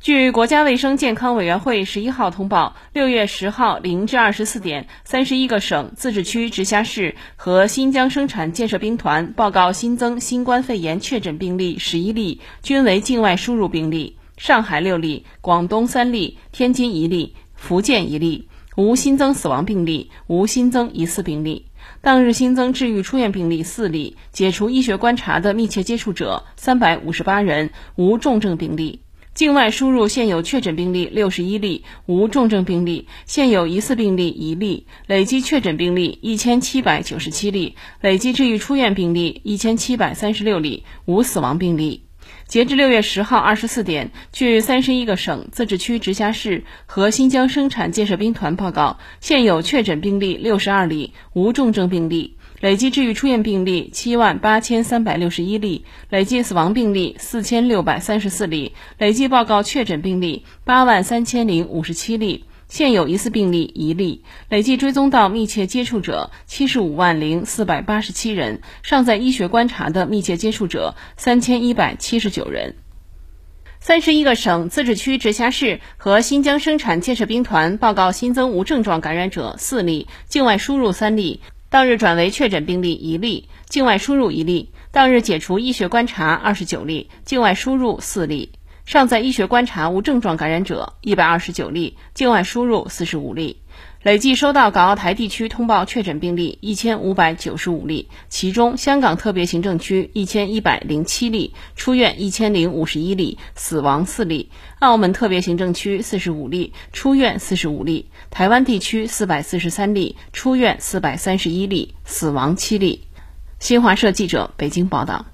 据国家卫生健康委员会十一号通报，六月十号零至二十四点，三十一个省、自治区、直辖市和新疆生产建设兵团报告新增新冠肺炎确诊病例十一例，均为境外输入病例。上海六例，广东三例，天津一例，福建一例，无新增死亡病例，无新增疑似病例。当日新增治愈出院病例四例，解除医学观察的密切接触者三百五十八人，无重症病例。境外输入现有确诊病例六十一例，无重症病例；现有疑似病例一例，累计确诊病例一千七百九十七例，累计治愈出院病例一千七百三十六例，无死亡病例。截至六月十号二十四点，据三十一个省、自治区、直辖市和新疆生产建设兵团报告，现有确诊病例六十二例，无重症病例。累计治愈出院病例七万八千三百六十一例，累计死亡病例四千六百三十四例，累计报告确诊病例八万三千零五十七例，现有疑似病例一例，累计追踪到密切接触者七十五万零四百八十七人，尚在医学观察的密切接触者三千一百七十九人。三十一个省、自治区、直辖市和新疆生产建设兵团报告新增无症状感染者四例，境外输入三例。当日转为确诊病例一例，境外输入一例；当日解除医学观察二十九例，境外输入四例；尚在医学观察无症状感染者一百二十九例，境外输入四十五例。累计收到港澳台地区通报确诊病例一千五百九十五例，其中香港特别行政区一千一百零七例，出院一千零五十一例，死亡四例；澳门特别行政区四十五例，出院四十五例；台湾地区四百四十三例，出院四百三十一例，死亡七例。新华社记者北京报道。